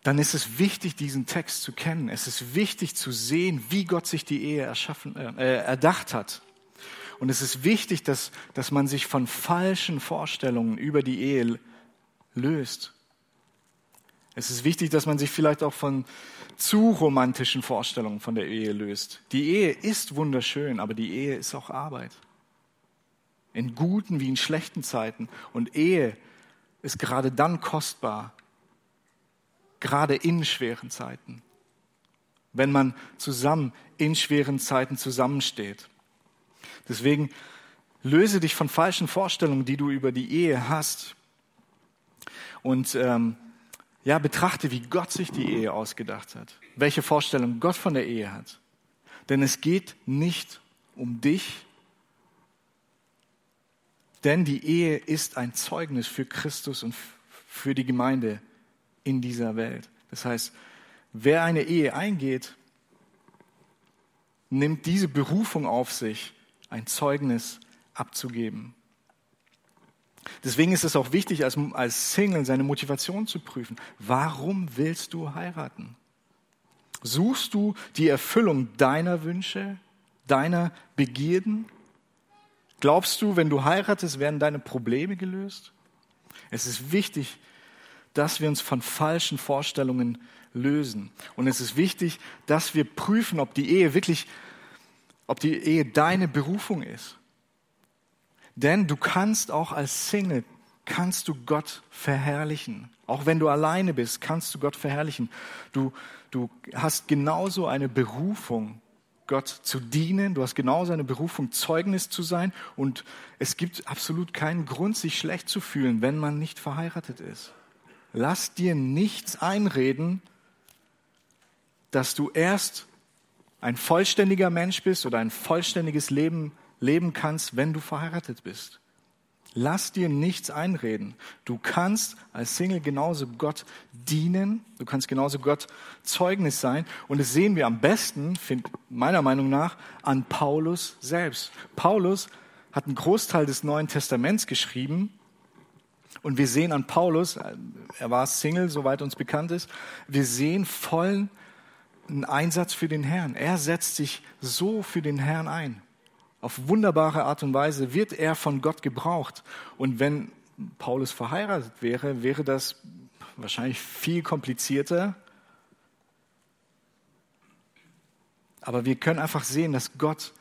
dann ist es wichtig, diesen Text zu kennen. Es ist wichtig zu sehen, wie Gott sich die Ehe erschaffen, äh, erdacht hat. Und es ist wichtig, dass, dass man sich von falschen Vorstellungen über die Ehe löst. Es ist wichtig, dass man sich vielleicht auch von zu romantischen Vorstellungen von der Ehe löst. Die Ehe ist wunderschön, aber die Ehe ist auch Arbeit. In guten wie in schlechten Zeiten. Und Ehe ist gerade dann kostbar, gerade in schweren Zeiten, wenn man zusammen in schweren Zeiten zusammensteht. Deswegen löse dich von falschen Vorstellungen, die du über die Ehe hast. Und ähm, ja, betrachte, wie Gott sich die Ehe ausgedacht hat, welche Vorstellung Gott von der Ehe hat. Denn es geht nicht um dich, denn die Ehe ist ein Zeugnis für Christus und für die Gemeinde in dieser Welt. Das heißt, wer eine Ehe eingeht, nimmt diese Berufung auf sich, ein Zeugnis abzugeben. Deswegen ist es auch wichtig, als, als Single seine Motivation zu prüfen. Warum willst du heiraten? Suchst du die Erfüllung deiner Wünsche, deiner Begierden? Glaubst du, wenn du heiratest, werden deine Probleme gelöst? Es ist wichtig, dass wir uns von falschen Vorstellungen lösen. Und es ist wichtig, dass wir prüfen, ob die Ehe wirklich, ob die Ehe deine Berufung ist. Denn du kannst auch als Single, kannst du Gott verherrlichen. Auch wenn du alleine bist, kannst du Gott verherrlichen. Du, du hast genauso eine Berufung, Gott zu dienen. Du hast genauso eine Berufung, Zeugnis zu sein. Und es gibt absolut keinen Grund, sich schlecht zu fühlen, wenn man nicht verheiratet ist. Lass dir nichts einreden, dass du erst ein vollständiger Mensch bist oder ein vollständiges Leben leben kannst, wenn du verheiratet bist. Lass dir nichts einreden. Du kannst als Single genauso Gott dienen. Du kannst genauso Gott Zeugnis sein. Und das sehen wir am besten, find, meiner Meinung nach, an Paulus selbst. Paulus hat einen Großteil des Neuen Testaments geschrieben. Und wir sehen an Paulus, er war Single, soweit uns bekannt ist, wir sehen vollen Einsatz für den Herrn. Er setzt sich so für den Herrn ein auf wunderbare Art und Weise wird er von Gott gebraucht. Und wenn Paulus verheiratet wäre, wäre das wahrscheinlich viel komplizierter. Aber wir können einfach sehen, dass Gott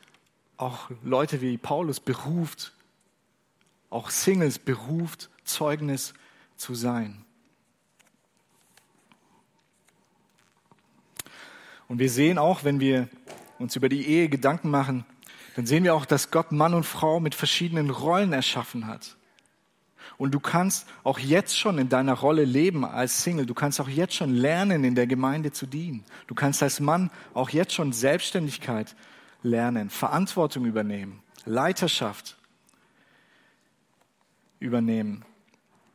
auch Leute wie Paulus beruft, auch Singles beruft, Zeugnis zu sein. Und wir sehen auch, wenn wir uns über die Ehe Gedanken machen, dann sehen wir auch, dass Gott Mann und Frau mit verschiedenen Rollen erschaffen hat. Und du kannst auch jetzt schon in deiner Rolle leben als Single. Du kannst auch jetzt schon lernen, in der Gemeinde zu dienen. Du kannst als Mann auch jetzt schon Selbstständigkeit lernen, Verantwortung übernehmen, Leiterschaft übernehmen.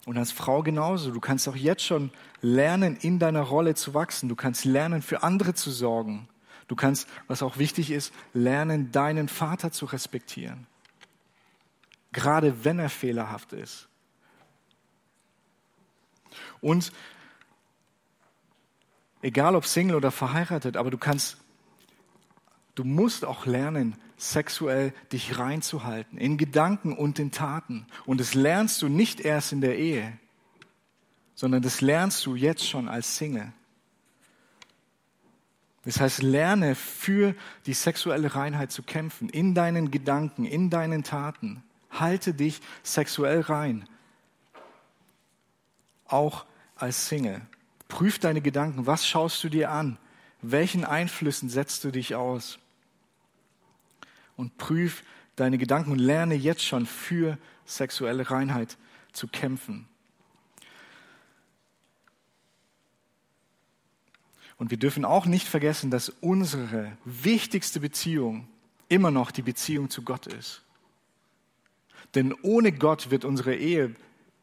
Und als Frau genauso. Du kannst auch jetzt schon lernen, in deiner Rolle zu wachsen. Du kannst lernen, für andere zu sorgen. Du kannst, was auch wichtig ist, lernen, deinen Vater zu respektieren. Gerade wenn er fehlerhaft ist. Und egal ob Single oder verheiratet, aber du kannst, du musst auch lernen, sexuell dich reinzuhalten, in Gedanken und in Taten. Und das lernst du nicht erst in der Ehe, sondern das lernst du jetzt schon als Single. Das heißt, lerne für die sexuelle Reinheit zu kämpfen, in deinen Gedanken, in deinen Taten. Halte dich sexuell rein. Auch als Single. Prüf deine Gedanken. Was schaust du dir an? Welchen Einflüssen setzt du dich aus? Und prüf deine Gedanken und lerne jetzt schon für sexuelle Reinheit zu kämpfen. Und wir dürfen auch nicht vergessen, dass unsere wichtigste Beziehung immer noch die Beziehung zu Gott ist. Denn ohne Gott wird unsere Ehe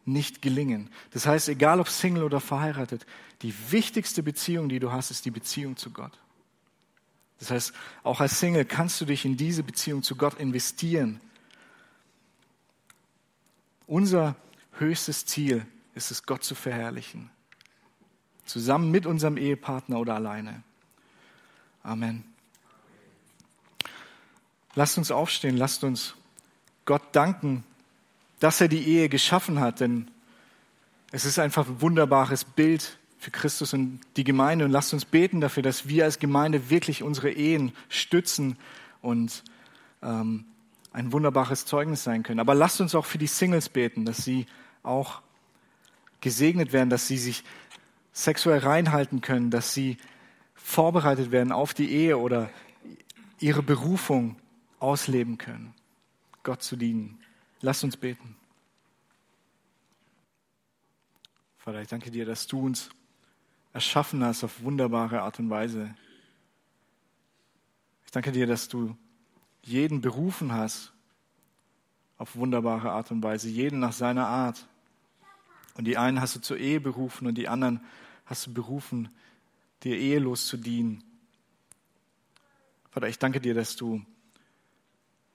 nicht gelingen. Das heißt, egal ob Single oder verheiratet, die wichtigste Beziehung, die du hast, ist die Beziehung zu Gott. Das heißt, auch als Single kannst du dich in diese Beziehung zu Gott investieren. Unser höchstes Ziel ist es, Gott zu verherrlichen. Zusammen mit unserem Ehepartner oder alleine. Amen. Lasst uns aufstehen, lasst uns Gott danken, dass er die Ehe geschaffen hat, denn es ist einfach ein wunderbares Bild für Christus und die Gemeinde und lasst uns beten dafür, dass wir als Gemeinde wirklich unsere Ehen stützen und ähm, ein wunderbares Zeugnis sein können. Aber lasst uns auch für die Singles beten, dass sie auch gesegnet werden, dass sie sich sexuell reinhalten können, dass sie vorbereitet werden auf die Ehe oder ihre Berufung ausleben können, Gott zu dienen. Lasst uns beten. Vater, ich danke dir, dass du uns erschaffen hast auf wunderbare Art und Weise. Ich danke dir, dass du jeden berufen hast auf wunderbare Art und Weise, jeden nach seiner Art. Und die einen hast du zur Ehe berufen und die anderen hast du berufen, dir ehelos zu dienen. Vater, ich danke dir, dass du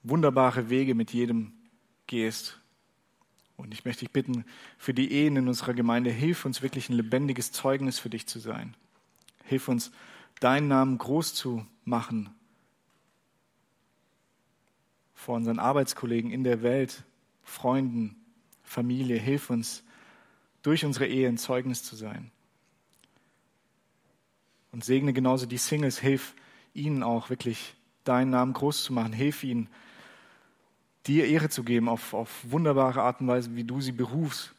wunderbare Wege mit jedem gehst. Und ich möchte dich bitten, für die Ehen in unserer Gemeinde, hilf uns wirklich ein lebendiges Zeugnis für dich zu sein. Hilf uns, deinen Namen groß zu machen vor unseren Arbeitskollegen in der Welt, Freunden, Familie. Hilf uns, durch unsere Ehe ein Zeugnis zu sein. Und segne genauso die Singles, hilf ihnen auch wirklich deinen Namen groß zu machen. Hilf ihnen, dir Ehre zu geben auf, auf wunderbare Art und Weise, wie du sie berufst.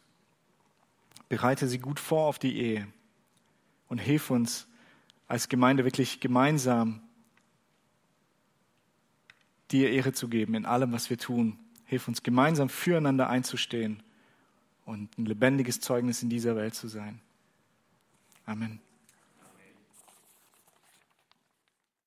Bereite sie gut vor auf die Ehe und hilf uns als Gemeinde wirklich gemeinsam dir Ehre zu geben in allem, was wir tun. Hilf uns gemeinsam füreinander einzustehen und ein lebendiges Zeugnis in dieser Welt zu sein. Amen.